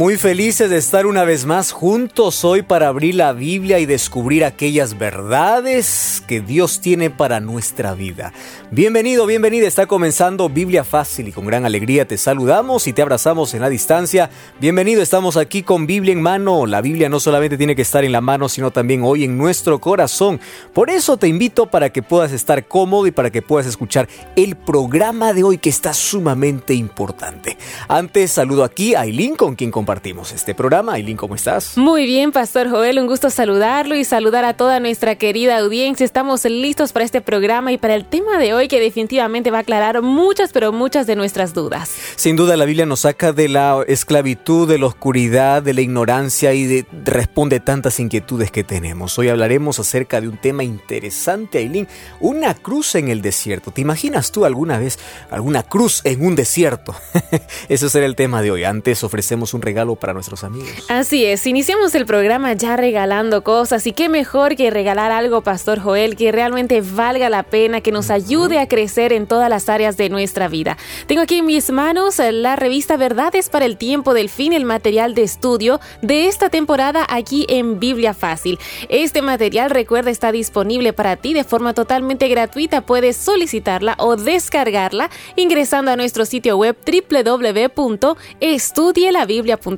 Muy felices de estar una vez más juntos hoy para abrir la Biblia y descubrir aquellas verdades que Dios tiene para nuestra vida. Bienvenido, bienvenida, está comenzando Biblia Fácil y con gran alegría te saludamos y te abrazamos en la distancia. Bienvenido, estamos aquí con Biblia en mano. La Biblia no solamente tiene que estar en la mano, sino también hoy en nuestro corazón. Por eso te invito para que puedas estar cómodo y para que puedas escuchar el programa de hoy que está sumamente importante. Antes saludo aquí a Aileen con quien compartimos este programa. Aileen, ¿cómo estás? Muy bien, Pastor Joel, un gusto saludarlo y saludar a toda nuestra querida audiencia. Estamos listos para este programa y para el tema de hoy que definitivamente va a aclarar muchas, pero muchas de nuestras dudas. Sin duda la Biblia nos saca de la esclavitud, de la oscuridad, de la ignorancia y de, responde tantas inquietudes que tenemos. Hoy hablaremos acerca de un tema interesante, Aileen, una cruz en el desierto. ¿Te imaginas tú alguna vez alguna cruz en un desierto? Ese será el tema de hoy. Antes ofrecemos un regalo para nuestros amigos. Así es, iniciamos el programa ya regalando cosas y qué mejor que regalar algo, Pastor Joel, que realmente valga la pena, que nos ayude a crecer en todas las áreas de nuestra vida. Tengo aquí en mis manos la revista Verdades para el Tiempo del Fin, el material de estudio de esta temporada aquí en Biblia Fácil. Este material, recuerda, está disponible para ti de forma totalmente gratuita. Puedes solicitarla o descargarla ingresando a nuestro sitio web www.estudielabiblia.com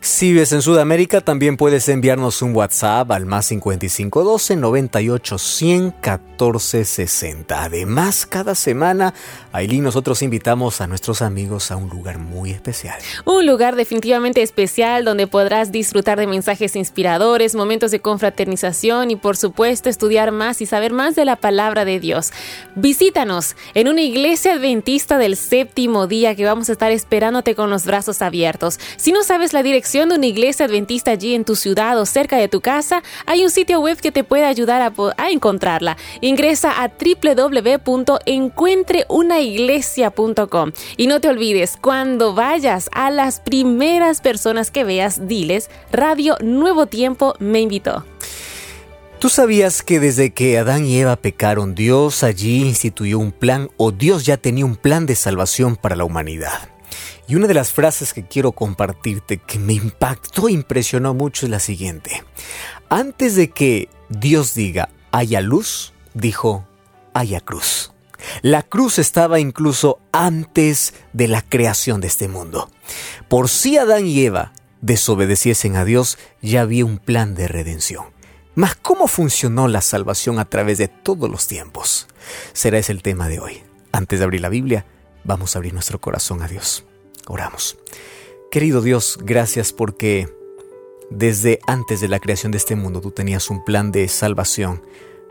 si ves en Sudamérica, también puedes enviarnos un WhatsApp al más 5512 98 100 14 60. Además, cada semana, Aileen, nosotros invitamos a nuestros amigos a un lugar muy especial. Un lugar definitivamente especial donde podrás disfrutar de mensajes inspiradores, momentos de confraternización y, por supuesto, estudiar más y saber más de la palabra de Dios. Visítanos en una iglesia adventista del séptimo día que vamos a estar esperándote con los brazos abiertos. Si no sabes la dirección de una iglesia adventista allí en tu ciudad o cerca de tu casa, hay un sitio web que te puede ayudar a, encontrarla. Ingresa a www.encuentreunaiglesia.com y no te olvides, cuando vayas a las primeras personas que veas, diles, Radio Nuevo Tiempo me invitó. ¿Tú sabías que desde que Adán y Eva pecaron, Dios allí instituyó un plan o Dios ya tenía un plan de salvación para la humanidad? Y una de las frases que quiero compartirte que me impactó e impresionó mucho es la siguiente. Antes de que Dios diga haya luz, dijo haya cruz. La cruz estaba incluso antes de la creación de este mundo. Por si Adán y Eva desobedeciesen a Dios, ya había un plan de redención. Mas ¿cómo funcionó la salvación a través de todos los tiempos? Será ese el tema de hoy. Antes de abrir la Biblia, vamos a abrir nuestro corazón a Dios. Oramos. Querido Dios, gracias porque desde antes de la creación de este mundo tú tenías un plan de salvación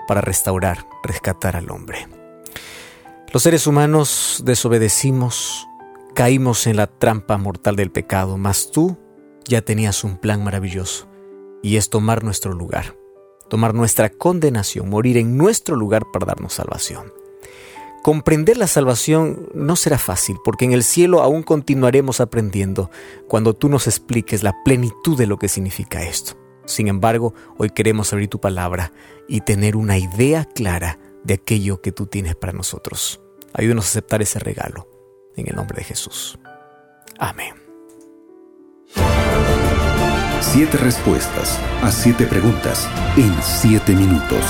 para restaurar, rescatar al hombre. Los seres humanos desobedecimos, caímos en la trampa mortal del pecado, mas tú ya tenías un plan maravilloso y es tomar nuestro lugar, tomar nuestra condenación, morir en nuestro lugar para darnos salvación. Comprender la salvación no será fácil, porque en el cielo aún continuaremos aprendiendo cuando tú nos expliques la plenitud de lo que significa esto. Sin embargo, hoy queremos abrir tu palabra y tener una idea clara de aquello que tú tienes para nosotros. Ayúdanos a aceptar ese regalo. En el nombre de Jesús. Amén. Siete respuestas a siete preguntas en siete minutos.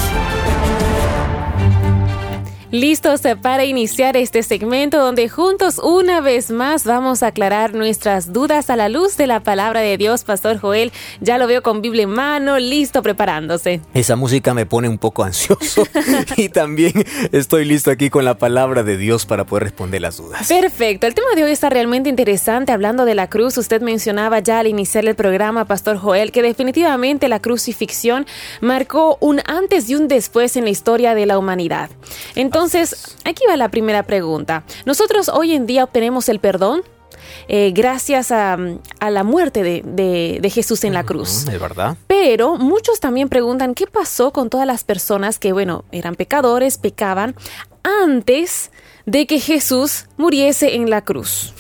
Listos para iniciar este segmento donde juntos una vez más vamos a aclarar nuestras dudas a la luz de la palabra de Dios, Pastor Joel. Ya lo veo con Biblia en mano, listo preparándose. Esa música me pone un poco ansioso y también estoy listo aquí con la palabra de Dios para poder responder las dudas. Perfecto, el tema de hoy está realmente interesante hablando de la cruz. Usted mencionaba ya al iniciar el programa, Pastor Joel, que definitivamente la crucifixión marcó un antes y un después en la historia de la humanidad. Entonces, entonces, aquí va la primera pregunta. ¿Nosotros hoy en día obtenemos el perdón? Eh, gracias a, la muerte de, Jesús en la cruz. Es verdad. Pero muchos también preguntan qué pasó con todas las personas que, bueno, eran pecadores, pecaban antes de que Jesús muriese en la cruz.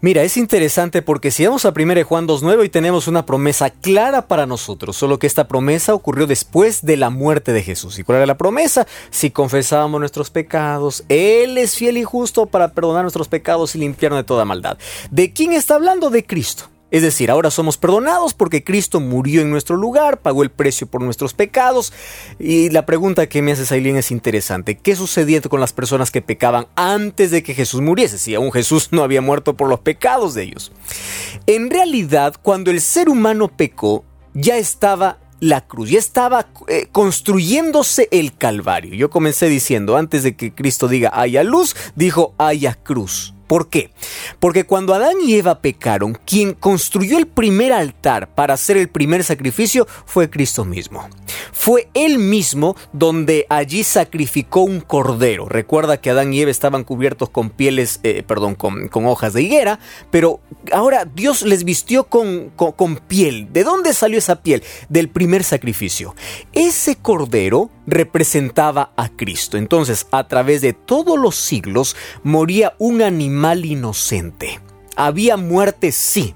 Mira, es interesante porque si vamos a 1 Juan 2.9 hoy tenemos una promesa clara para nosotros, solo que esta promesa ocurrió después de la muerte de Jesús. ¿Y cuál era la promesa? Si confesábamos nuestros pecados, Él es fiel y justo para perdonar nuestros pecados y limpiarnos de toda maldad. ¿De quién está hablando? De Cristo. Es decir, ahora somos perdonados porque Cristo murió en nuestro lugar, pagó el precio por nuestros pecados. Y la pregunta que me hace Aileen es interesante. ¿Qué sucedía con las personas que pecaban antes de que Jesús muriese? Si aún Jesús no había muerto por los pecados de ellos. En realidad, cuando el ser humano pecó, ya estaba la cruz, ya estaba eh, construyéndose el Calvario. Yo comencé diciendo, antes de que Cristo diga haya luz, dijo haya cruz. ¿Por qué? Porque cuando Adán y Eva pecaron, quien construyó el primer altar para hacer el primer sacrificio fue Cristo mismo. Fue él mismo donde allí sacrificó un cordero. Recuerda que Adán y Eva estaban cubiertos con pieles, eh, perdón, con, hojas de higuera, pero ahora Dios les vistió con, con piel. ¿De dónde salió esa piel? Del primer sacrificio. Ese cordero representaba a Cristo. Entonces, a través de todos los siglos, moría un animal inocente. Había muerte, sí.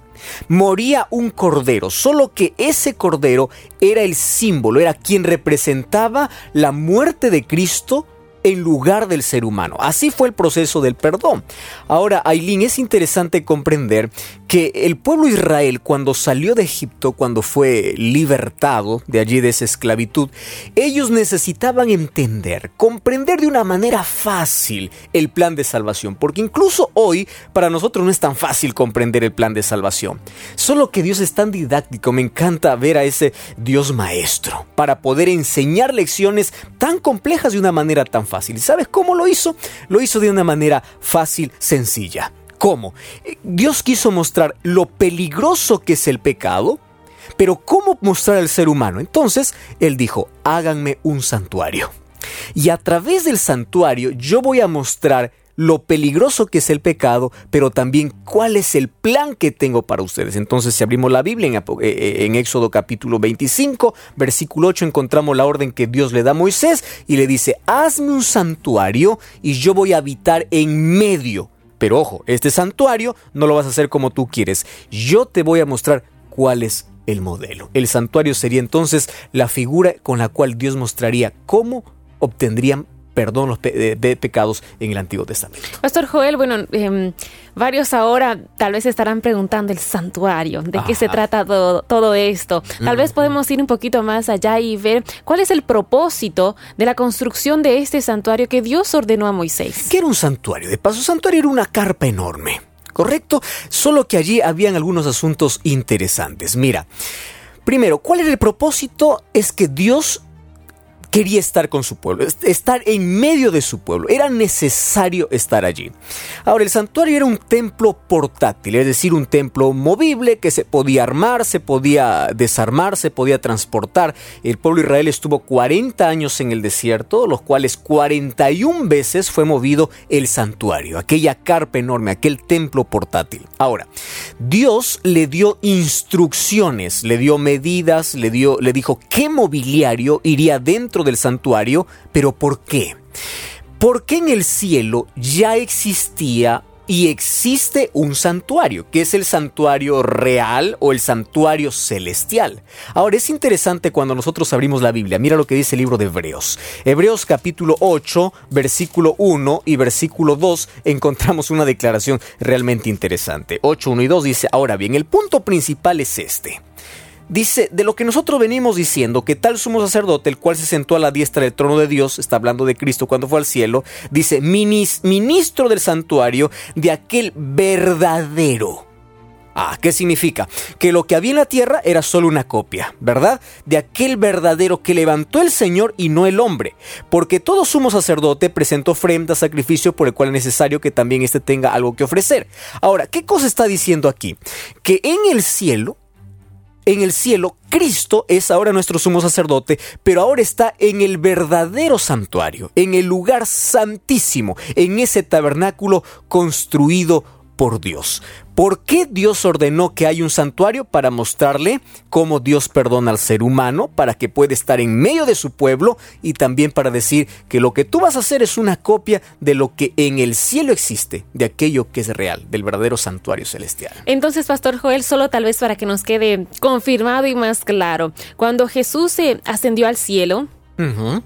Moría un cordero, solo que ese cordero era el símbolo, era quien representaba la muerte de Cristo en lugar del ser humano. Así fue el proceso del perdón. Ahora, Aileen, es interesante comprender que el pueblo Israel cuando salió de Egipto, cuando fue libertado de allí de esa esclavitud, ellos necesitaban entender, comprender de una manera fácil el plan de salvación, porque incluso hoy para nosotros no es tan fácil comprender el plan de salvación. Solo que Dios es tan didáctico, me encanta ver a ese Dios maestro para poder enseñar lecciones tan complejas de una manera tan fácil. ¿Sabes cómo lo hizo? Lo hizo de una manera fácil, sencilla. ¿Cómo? Dios quiso mostrar lo peligroso que es el pecado, pero ¿cómo mostrar al ser humano? Entonces, Él dijo, háganme un santuario. Y a través del santuario yo voy a mostrar lo peligroso que es el pecado, pero también cuál es el plan que tengo para ustedes. Entonces, si abrimos la Biblia en, eh, eh, Éxodo capítulo 25, versículo 8, encontramos la orden que Dios le da a Moisés y le dice, hazme un santuario y yo voy a habitar en medio. Pero ojo, este santuario no lo vas a hacer como tú quieres. Yo te voy a mostrar cuál es el modelo. El santuario sería entonces la figura con la cual Dios mostraría cómo obtendrían perdón de, pecados en el Antiguo Testamento. Pastor Joel, bueno, em, varios ahora tal vez estarán preguntando el santuario, de qué se trata todo, esto. Tal vez podemos ir un poquito más allá y ver cuál es el propósito de la construcción de este santuario que Dios ordenó a Moisés. ¿Qué era un santuario? De paso, santuario era una carpa enorme, ¿correcto? Solo que allí habían algunos asuntos interesantes. Mira, primero, ¿cuál era el propósito? Es que Dios quería estar con su pueblo, estar en medio de su pueblo. Era necesario estar allí. Ahora, el santuario era un templo portátil, es decir, un templo movible que se podía armar, se podía desarmar, se podía transportar. El pueblo de Israel estuvo 40 años en el desierto, los cuales 41 veces fue movido el santuario, aquella carpa enorme, aquel templo portátil. Ahora, Dios le dio instrucciones, le dio medidas, le, dio, le dijo qué mobiliario iría dentro del santuario, pero ¿por qué? Porque en el cielo ya existía y existe un santuario, que es el santuario real o el santuario celestial. Ahora es interesante cuando nosotros abrimos la Biblia, mira lo que dice el libro de Hebreos. Hebreos capítulo 8, versículo 1 y versículo 2 encontramos una declaración realmente interesante. 8, 1 y 2 dice, ahora bien, el punto principal es este dice, de lo que nosotros venimos diciendo, que tal sumo sacerdote, el cual se sentó a la diestra del trono de Dios, está hablando de Cristo cuando fue al cielo, dice, ministro del santuario de aquel verdadero. Ah, ¿qué significa? Que lo que había en la tierra era solo una copia, ¿verdad? De aquel verdadero que levantó el Señor y no el hombre. Porque todo sumo sacerdote presentó ofrenda, sacrificio, por el cual es necesario que también éste tenga algo que ofrecer. Ahora, ¿qué cosa está diciendo aquí? Que en el cielo en el cielo, Cristo es ahora nuestro sumo sacerdote, pero ahora está en el verdadero santuario, en el lugar santísimo, en ese tabernáculo construido por Dios. ¿Por qué Dios ordenó que haya un santuario? Para mostrarle cómo Dios perdona al ser humano, para que pueda estar en medio de su pueblo y también para decir que lo que tú vas a hacer es una copia de lo que en el cielo existe, de aquello que es real, del verdadero santuario celestial. Entonces, Pastor Joel, solo tal vez para que nos quede confirmado y más claro, cuando Jesús se ascendió al cielo,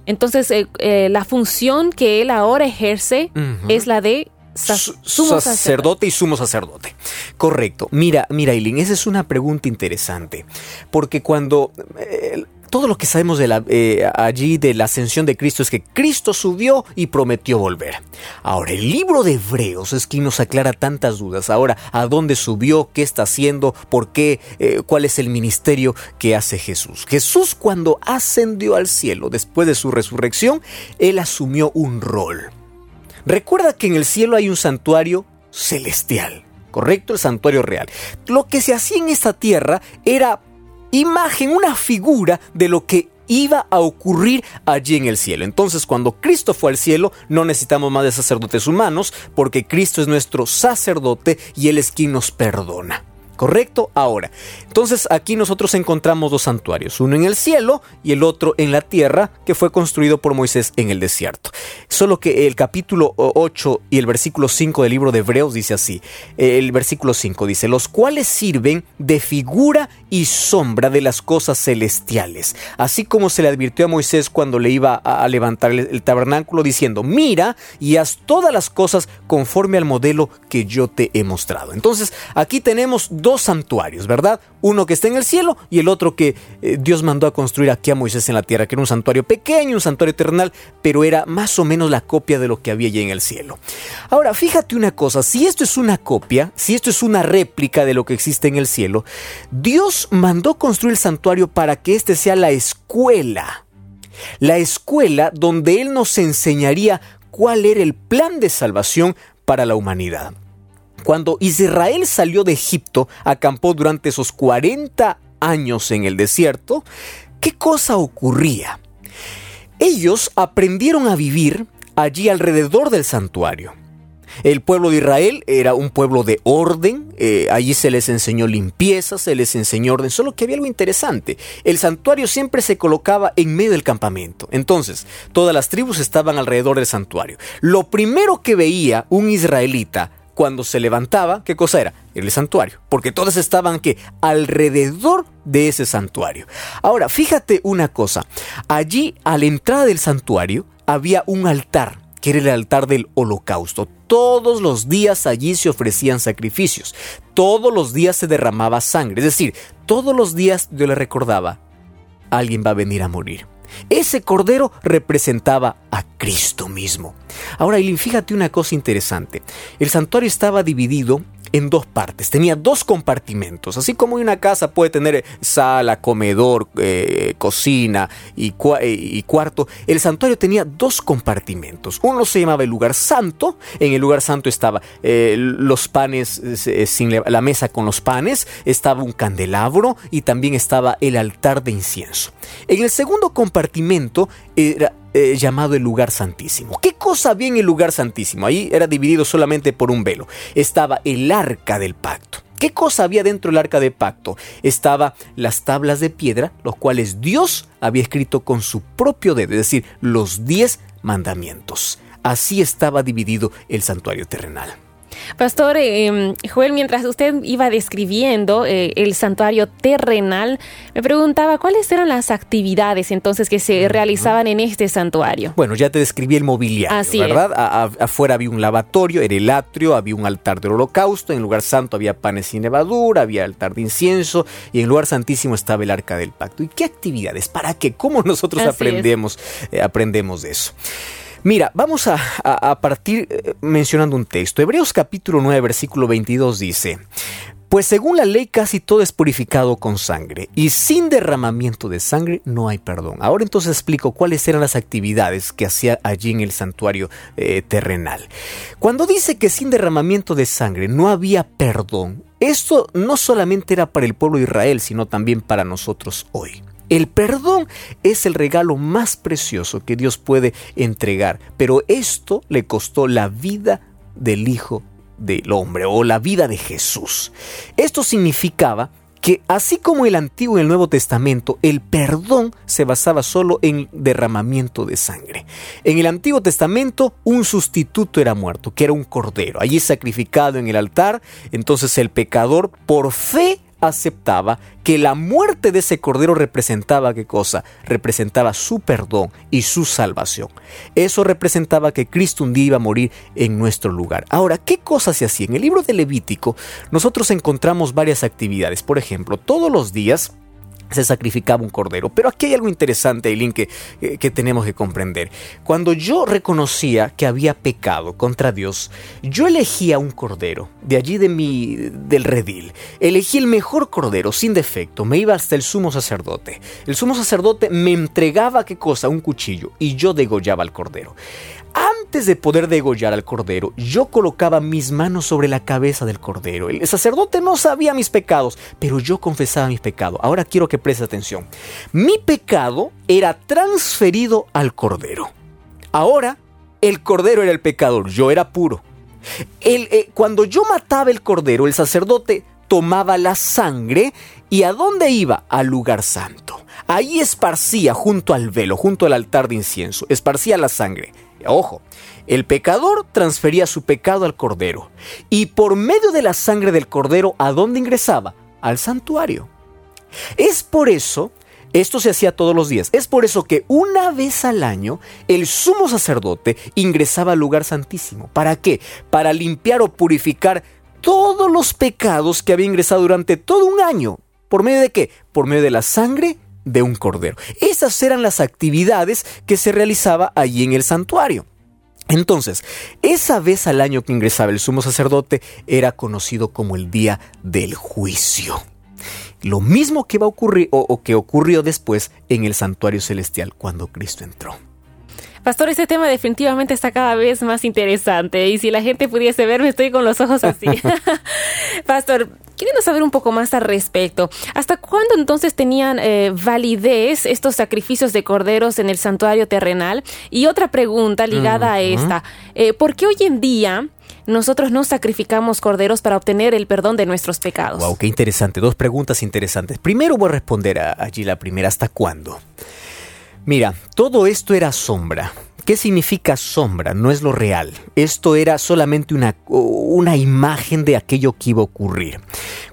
entonces eh, eh, la función que él ahora ejerce es la de sumo sacerdote. y sumo sacerdote. Correcto. Mira, mira, Eileen, esa es una pregunta interesante. Porque cuando eh, todo lo que sabemos de la, eh, allí de la ascensión de Cristo es que Cristo subió y prometió volver. Ahora, el libro de Hebreos es quien nos aclara tantas dudas. Ahora, ¿a dónde subió? ¿Qué está haciendo? ¿Por qué? Eh, ¿Cuál es el ministerio que hace Jesús? Jesús cuando ascendió al cielo después de su resurrección, él asumió un rol. Recuerda que en el cielo hay un santuario celestial, ¿correcto? El santuario real. Lo que se hacía en esta tierra era imagen, una figura de lo que iba a ocurrir allí en el cielo. Entonces, cuando Cristo fue al cielo, no necesitamos más de sacerdotes humanos, porque Cristo es nuestro sacerdote y Él es quien nos perdona. ¿Correcto? Ahora, entonces aquí nosotros encontramos dos santuarios, uno en el cielo y el otro en la tierra, que fue construido por Moisés en el desierto. Solo que el capítulo 8 y el versículo 5 del libro de Hebreos dice así, el versículo 5 dice, los cuales sirven de figura y sombra de las cosas celestiales, así como se le advirtió a Moisés cuando le iba a levantar el tabernáculo diciendo, mira y haz todas las cosas conforme al modelo que yo te he mostrado. Entonces, aquí tenemos dos santuarios, ¿verdad? Uno que está en el cielo y el otro que eh, Dios mandó a construir aquí a Moisés en la tierra, que era un santuario pequeño, un santuario eternal, pero era más o menos la copia de lo que había allí en el cielo. Ahora, fíjate una cosa, si esto es una copia, si esto es una réplica de lo que existe en el cielo, Dios mandó construir el santuario para que este sea la escuela. La escuela donde Él nos enseñaría cuál era el plan de salvación para la humanidad. Cuando Israel salió de Egipto, acampó durante esos 40 años en el desierto, ¿qué cosa ocurría? Ellos aprendieron a vivir allí alrededor del santuario. El pueblo de Israel era un pueblo de orden, eh, allí se les enseñó limpieza, se les enseñó orden, solo que había algo interesante, el santuario siempre se colocaba en medio del campamento, entonces todas las tribus estaban alrededor del santuario. Lo primero que veía un israelita cuando se levantaba, ¿qué cosa era? El santuario, porque todas estaban que alrededor de ese santuario. Ahora, fíjate una cosa, allí a la entrada del santuario había un altar, que era el altar del holocausto. Todos los días allí se ofrecían sacrificios, todos los días se derramaba sangre, es decir, todos los días yo le recordaba, alguien va a venir a morir. Ese cordero representaba a Cristo mismo. Ahora, Eileen, fíjate una cosa interesante. El santuario estaba dividido en dos partes. Tenía dos compartimentos. Así como una casa puede tener sala, comedor, eh, cocina y, eh, y, cuarto, el santuario tenía dos compartimentos. Uno se llamaba el lugar santo. En el lugar santo estaba eh, los panes, sin la mesa con los panes, estaba un candelabro y también estaba el altar de incienso. En el segundo compartimento era eh, llamado el lugar santísimo. ¿Qué cosa había en el lugar santísimo? Ahí era dividido solamente por un velo. Estaba el arca del pacto. ¿Qué cosa había dentro del arca del pacto? Estaba las tablas de piedra, los cuales Dios había escrito con su propio dedo, es decir, los diez mandamientos. Así estaba dividido el santuario terrenal. Pastor em, Joel, mientras usted iba describiendo eh, el santuario terrenal, me preguntaba cuáles eran las actividades entonces que se realizaban en este santuario. Bueno, ya te describí el mobiliario, Así ¿verdad? afuera había un lavatorio, era el atrio, había un altar del holocausto, en el lugar santo había panes sin levadura, había altar de incienso y en el lugar santísimo estaba el arca del pacto. ¿Y qué actividades? ¿Para qué? ¿Cómo nosotros aprendemos, eh, aprendemos de eso? Mira, vamos a, partir eh, mencionando un texto. Hebreos capítulo 9, versículo 22 dice, pues según la ley casi todo es purificado con sangre, y sin derramamiento de sangre no hay perdón. Ahora entonces explico cuáles eran las actividades que hacía allí en el santuario eh, terrenal. Cuando dice que sin derramamiento de sangre no había perdón, esto no solamente era para el pueblo de Israel, sino también para nosotros hoy. El perdón es el regalo más precioso que Dios puede entregar, pero esto le costó la vida del Hijo del hombre o la vida de Jesús. Esto significaba que así como el Antiguo y el Nuevo Testamento, el perdón se basaba solo en derramamiento de sangre. En el Antiguo Testamento, un sustituto era muerto, que era un cordero, allí sacrificado en el altar, entonces el pecador por fe aceptaba que la muerte de ese cordero representaba qué cosa? Representaba su perdón y su salvación. Eso representaba que Cristo un día iba a morir en nuestro lugar. Ahora, ¿qué cosas se hacía? En el libro de Levítico nosotros encontramos varias actividades. Por ejemplo, todos los días se sacrificaba un cordero. Pero aquí hay algo interesante, Eileen, que, eh, que tenemos que comprender. Cuando yo reconocía que había pecado contra Dios, yo elegía un cordero, de allí de mi, del redil. Elegí el mejor cordero, sin defecto. Me iba hasta el sumo sacerdote. El sumo sacerdote me entregaba, ¿qué cosa? Un cuchillo, y yo degollaba al cordero. Antes de poder degollar al cordero, yo colocaba mis manos sobre la cabeza del cordero. El sacerdote no sabía mis pecados, pero yo confesaba mis pecados. Ahora quiero que prestes atención. Mi pecado era transferido al cordero. Ahora el cordero era el pecador, yo era puro. Eh, cuando yo mataba el cordero, el sacerdote tomaba la sangre y ¿a dónde iba? Al lugar santo. Ahí esparcía junto al velo, junto al altar de incienso, esparcía la sangre. Ojo, el pecador transfería su pecado al cordero y por medio de la sangre del cordero, ¿a dónde ingresaba? Al santuario. Es por eso, esto se hacía todos los días, es por eso que una vez al año el sumo sacerdote ingresaba al lugar santísimo. ¿Para qué? Para limpiar o purificar todos los pecados que había ingresado durante todo un año. ¿Por medio de qué? Por medio de la sangre de un cordero. Esas eran las actividades que se realizaba allí en el santuario. Entonces, esa vez al año que ingresaba el sumo sacerdote era conocido como el día del juicio. Lo mismo que va a ocurrir o, que ocurrió después en el santuario celestial cuando Cristo entró. Pastor, este tema definitivamente está cada vez más interesante y si la gente pudiese verme, estoy con los ojos así. Pastor, queriendo saber un poco más al respecto, ¿hasta cuándo entonces tenían eh, validez estos sacrificios de corderos en el santuario terrenal? Y otra pregunta ligada a esta, eh, ¿por qué hoy en día nosotros no sacrificamos corderos para obtener el perdón de nuestros pecados? Wow, qué interesante. Dos preguntas interesantes. Primero voy a responder allí la primera. ¿Hasta cuándo? Mira, todo esto era sombra. ¿Qué significa sombra? No es lo real. Esto era solamente una, una, imagen de aquello que iba a ocurrir.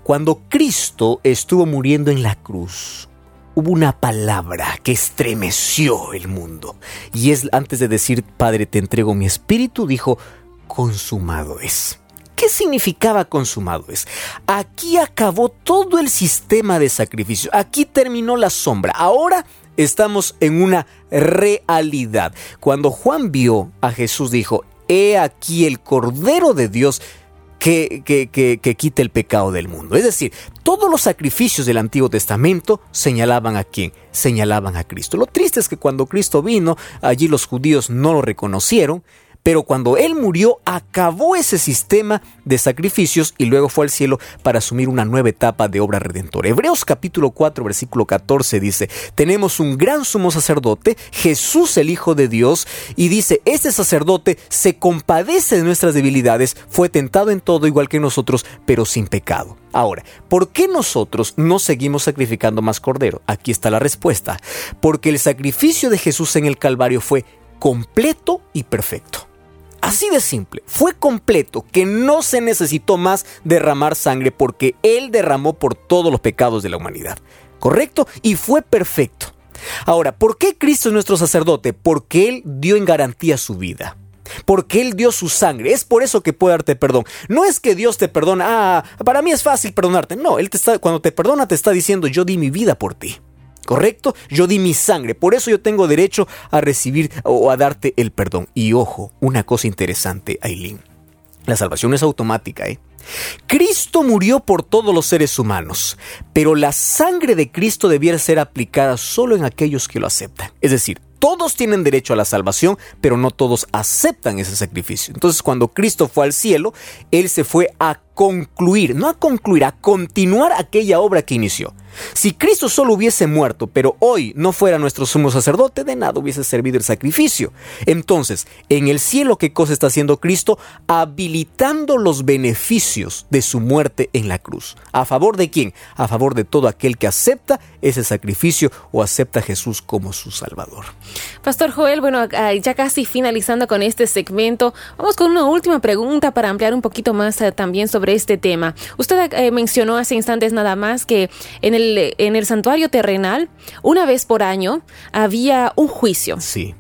Cuando Cristo estuvo muriendo en la cruz, hubo una palabra que estremeció el mundo. Y es antes de decir, Padre, te entrego mi espíritu, dijo, consumado es. ¿Qué significaba consumado es? Aquí acabó todo el sistema de sacrificio. Aquí terminó la sombra. Ahora estamos en una realidad. Cuando Juan vio a Jesús dijo, he aquí el Cordero de Dios que, que, que, quita el pecado del mundo. Es decir, todos los sacrificios del Antiguo Testamento señalaban a quién? Señalaban a Cristo. Lo triste es que cuando Cristo vino, allí los judíos no lo reconocieron pero cuando Él murió, acabó ese sistema de sacrificios y luego fue al cielo para asumir una nueva etapa de obra redentora. Hebreos capítulo 4, versículo 14 dice, tenemos un gran sumo sacerdote, Jesús el Hijo de Dios, y dice, este sacerdote se compadece de nuestras debilidades, fue tentado en todo igual que nosotros, pero sin pecado. Ahora, ¿por qué nosotros no seguimos sacrificando más cordero? Aquí está la respuesta. Porque el sacrificio de Jesús en el Calvario fue completo y perfecto. Así de simple, fue completo, que no se necesitó más derramar sangre porque Él derramó por todos los pecados de la humanidad. ¿Correcto? Y fue perfecto. Ahora, ¿por qué Cristo es nuestro sacerdote? Porque Él dio en garantía su vida. Porque Él dio su sangre. Es por eso que puede darte perdón. No es que Dios te perdona. Ah, para mí es fácil perdonarte. No, Él te está, cuando te perdona te está diciendo yo di mi vida por ti. ¿Correcto? Yo di mi sangre, por eso yo tengo derecho a recibir o a darte el perdón. Y ojo, una cosa interesante, Aileen. La salvación es automática, ¿eh? Cristo murió por todos los seres humanos, pero la sangre de Cristo debiera ser aplicada solo en aquellos que lo aceptan. Es decir, todos tienen derecho a la salvación, pero no todos aceptan ese sacrificio. Entonces, cuando Cristo fue al cielo, Él se fue a concluir, no a concluir, a continuar aquella obra que inició. Si Cristo solo hubiese muerto, pero hoy no fuera nuestro sumo sacerdote, de nada hubiese servido el sacrificio. Entonces, en el cielo, ¿qué cosa está haciendo Cristo? Habilitando los beneficios de su muerte en la cruz. ¿A favor de quién? A favor de todo aquel que acepta ese sacrificio o acepta a Jesús como su Salvador. Pastor Joel, bueno, ya casi finalizando con este segmento, vamos con una última pregunta para ampliar un poquito más eh, también sobre este tema. Usted eh, mencionó hace instantes nada más que en el, en el santuario terrenal, una vez por año, había un juicio. Sí.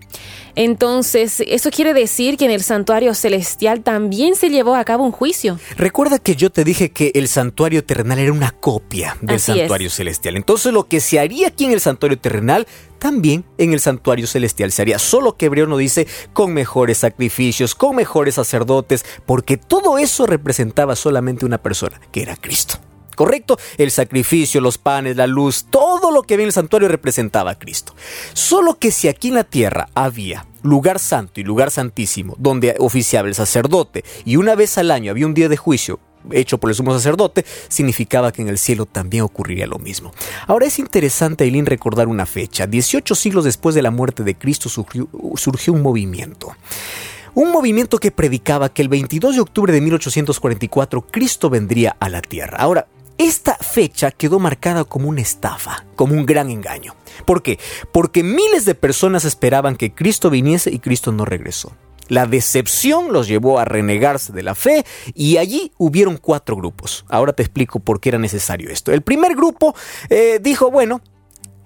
Entonces, eso quiere decir que en el santuario celestial también se llevó a cabo un juicio. Recuerda que yo te dije que el santuario terrenal era una copia del santuario celestial. Entonces, lo que se haría aquí en el santuario terrenal también en el santuario celestial se haría. Solo que Hebreo no dice con mejores sacrificios, con mejores sacerdotes, porque todo eso representaba solamente una persona, que era Cristo. ¿Correcto? El sacrificio, los panes, la luz, todo lo que había en el santuario representaba a Cristo. Solo que si aquí en la tierra había lugar santo y lugar santísimo, donde oficiaba el sacerdote, y una vez al año había un día de juicio, hecho por el sumo sacerdote, significaba que en el cielo también ocurriría lo mismo. Ahora es interesante, Eileen, recordar una fecha. 18 siglos después de la muerte de Cristo surgió, surgió un movimiento. Un movimiento que predicaba que el 22 de octubre de 1844 Cristo vendría a la tierra. Ahora, esta fecha quedó marcada como una estafa, como un gran engaño. ¿Por qué? Porque miles de personas esperaban que Cristo viniese y Cristo no regresó. La decepción los llevó a renegarse de la fe y allí hubieron cuatro grupos. Ahora te explico por qué era necesario esto. El primer grupo eh, dijo, bueno,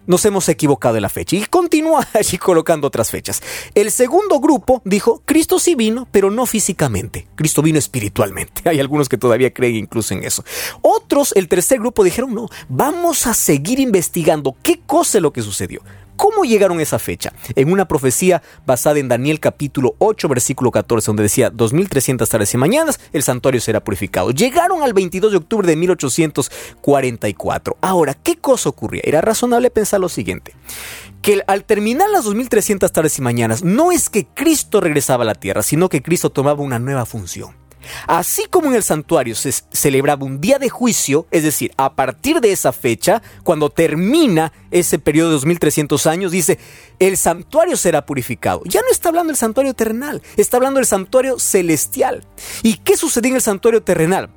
nos hemos equivocado en la fecha. Y continúa allí colocando otras fechas. El segundo grupo dijo, Cristo sí vino, pero no físicamente. Cristo vino espiritualmente. Hay algunos que todavía creen incluso en eso. Otros, el tercer grupo, dijeron, no, vamos a seguir investigando qué cosa es lo que sucedió. ¿Cómo llegaron a esa fecha? En una profecía basada en Daniel capítulo 8, versículo 14, donde decía 2300 tardes y mañanas el santuario será purificado. Llegaron al 22 de octubre de 1844. Ahora, ¿qué cosa ocurría? Era razonable pensar lo siguiente que al terminar las 2300 tardes y mañanas no es que Cristo regresaba a la tierra, sino que Cristo tomaba una nueva función. Así como en el santuario se celebraba un día de juicio, es decir, a partir de esa fecha, cuando termina ese periodo de 2300 años, dice, el santuario será purificado. Ya no está hablando del santuario terrenal, está hablando del santuario celestial. ¿Y qué sucedió en el santuario terrenal?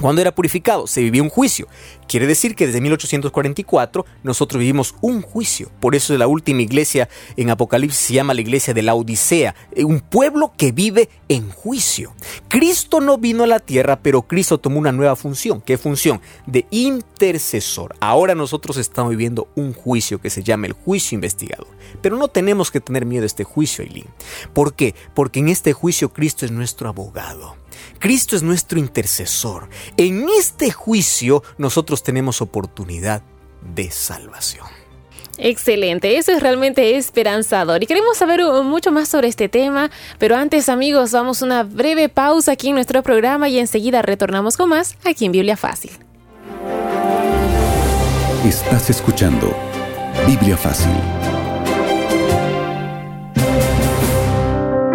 Cuando era purificado, se vivía un juicio. Quiere decir que desde 1844 nosotros vivimos un juicio. Por eso la última iglesia en Apocalipsis se llama la iglesia de la Odisea, eh, un pueblo que vive en juicio. Cristo no vino a la tierra, pero Cristo tomó una nueva función. ¿Qué función? De intercesor. Ahora nosotros estamos viviendo un juicio que se llama el juicio investigado. Pero no tenemos que tener miedo a este juicio, Eileen. ¿Por qué? Porque en este juicio Cristo es nuestro abogado. Cristo es nuestro intercesor. En este juicio nosotros tenemos oportunidad de salvación. Excelente, eso es realmente esperanzador y queremos saber mucho más sobre este tema, pero antes amigos vamos a una breve pausa aquí en nuestro programa y enseguida retornamos con más aquí en Biblia Fácil. Estás escuchando Biblia Fácil.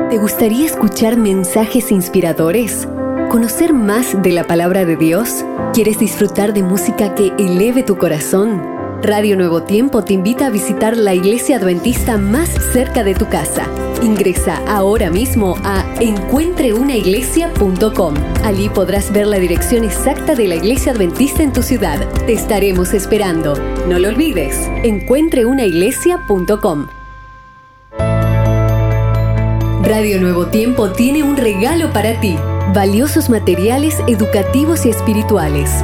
¿Te gustaría escuchar mensajes inspiradores? ¿Conocer más de la palabra de Dios? ¿Quieres disfrutar de música que eleve tu corazón? Radio Nuevo Tiempo te invita a visitar la iglesia adventista más cerca de tu casa. Ingresa ahora mismo a encuentreunaiglesia.com. Allí podrás ver la dirección exacta de la iglesia adventista en tu ciudad. Te estaremos esperando. No lo olvides, encuentreunaiglesia.com. Radio Nuevo Tiempo tiene un regalo para ti. Valiosos materiales educativos y espirituales,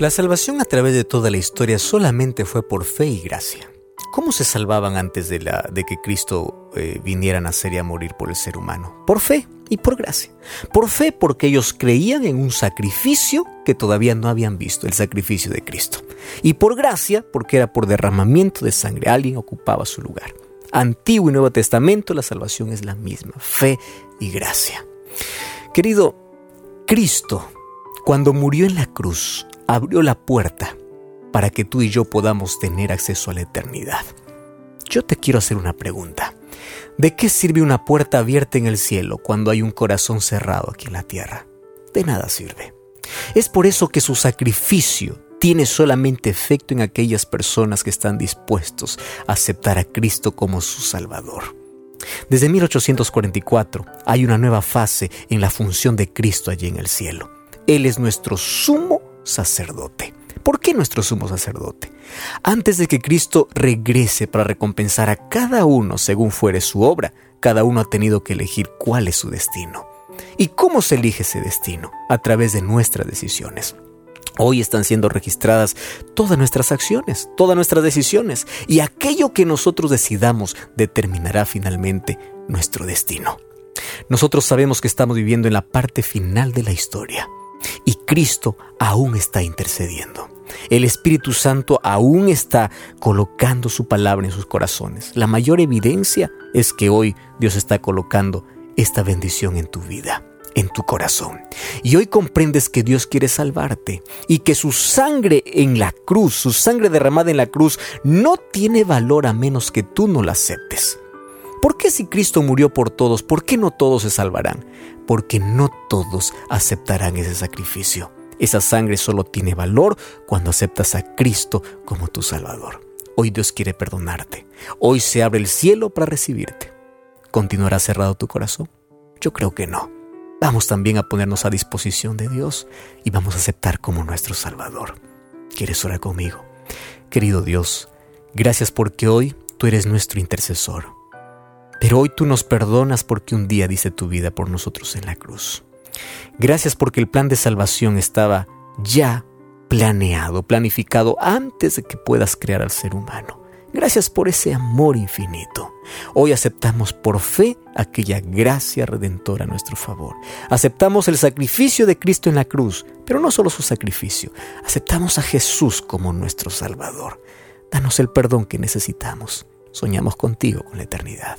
La salvación a través de toda la historia solamente fue por fe y gracia. ¿Cómo se salvaban antes de, la, de que Cristo eh, viniera a nacer y a morir por el ser humano? Por fe y por gracia. Por fe porque ellos creían en un sacrificio que todavía no habían visto, el sacrificio de Cristo. Y por gracia porque era por derramamiento de sangre, alguien ocupaba su lugar. Antiguo y Nuevo Testamento, la salvación es la misma, fe y gracia. Querido, Cristo, cuando murió en la cruz, abrió la puerta para que tú y yo podamos tener acceso a la eternidad. Yo te quiero hacer una pregunta. ¿De qué sirve una puerta abierta en el cielo cuando hay un corazón cerrado aquí en la tierra? De nada sirve. Es por eso que su sacrificio tiene solamente efecto en aquellas personas que están dispuestos a aceptar a Cristo como su Salvador. Desde 1844 hay una nueva fase en la función de Cristo allí en el cielo. Él es nuestro sumo sacerdote. ¿Por qué nuestro sumo sacerdote? Antes de que Cristo regrese para recompensar a cada uno según fuere su obra, cada uno ha tenido que elegir cuál es su destino. ¿Y cómo se elige ese destino? A través de nuestras decisiones. Hoy están siendo registradas todas nuestras acciones, todas nuestras decisiones, y aquello que nosotros decidamos determinará finalmente nuestro destino. Nosotros sabemos que estamos viviendo en la parte final de la historia, y Cristo aún está intercediendo. El Espíritu Santo aún está colocando su palabra en sus corazones. La mayor evidencia es que hoy Dios está colocando esta bendición en tu vida, en tu corazón. Y hoy comprendes que Dios quiere salvarte y que su sangre en la cruz, su sangre derramada en la cruz, no tiene valor a menos que tú no la aceptes. ¿Por qué si Cristo murió por todos, por qué no todos se salvarán? Porque no todos aceptarán ese sacrificio. Esa sangre solo tiene valor cuando aceptas a Cristo como tu Salvador. Hoy Dios quiere perdonarte. Hoy se abre el cielo para recibirte. ¿Continuará cerrado tu corazón? Yo creo que no. Vamos también a ponernos a disposición de Dios y vamos a aceptar como nuestro Salvador. ¿Quieres orar conmigo? Querido Dios, gracias porque hoy tú eres nuestro intercesor. Pero hoy tú nos perdonas porque un día dice tu vida por nosotros en la cruz. Gracias porque el plan de salvación estaba ya planeado, planificado antes de que puedas crear al ser humano. Gracias por ese amor infinito. Hoy aceptamos por fe aquella gracia redentora a nuestro favor. Aceptamos el sacrificio de Cristo en la cruz, pero no solo su sacrificio, aceptamos a Jesús como nuestro Salvador. Danos el perdón que necesitamos. Soñamos contigo con la eternidad.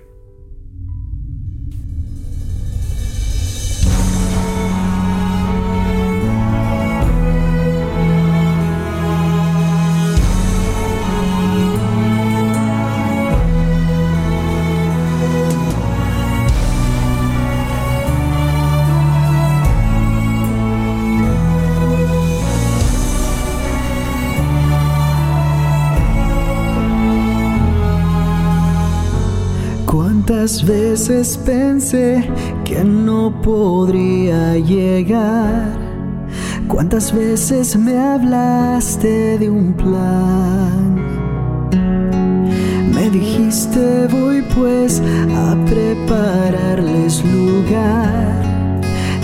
Pensé que no podría llegar? ¿Cuántas veces me hablaste de un plan? Me dijiste voy pues a prepararles lugar.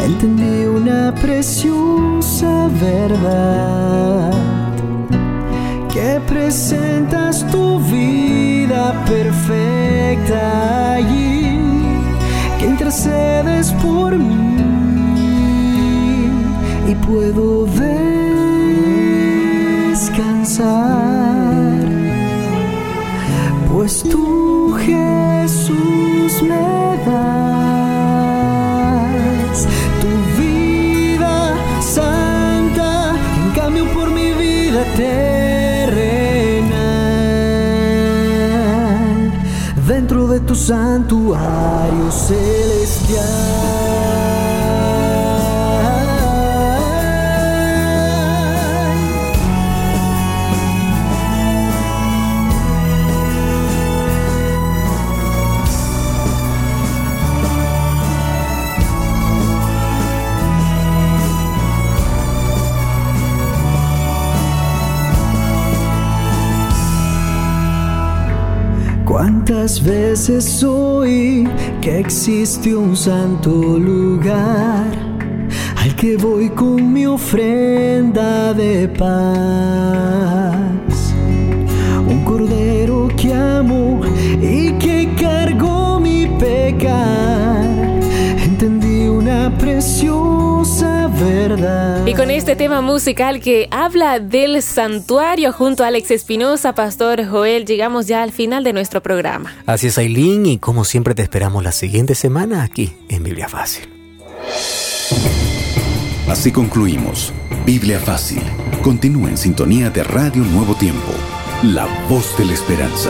Entendí una preciosa verdad que presentas tu vida perfecta allí, que intercedes por mí y puedo descansar, pues tú Jesús me das tu vida santa, en cambio por mi vida te dentro de tu santuario. 点 ¿Cuántas veces oí que existe un santo lugar al que voy con mi ofrenda de paz? Un cordero que amo y que cargó mi pecar. Entendí una presión verdad. Y con este tema musical que habla del santuario junto a Alex Espinosa, Pastor Joel, llegamos ya al final de nuestro programa. Así es, Aileen, y como siempre te esperamos la siguiente semana aquí en Biblia Fácil. Así concluimos. Biblia Fácil. Continúa en sintonía de Radio Nuevo Tiempo, la voz de la esperanza.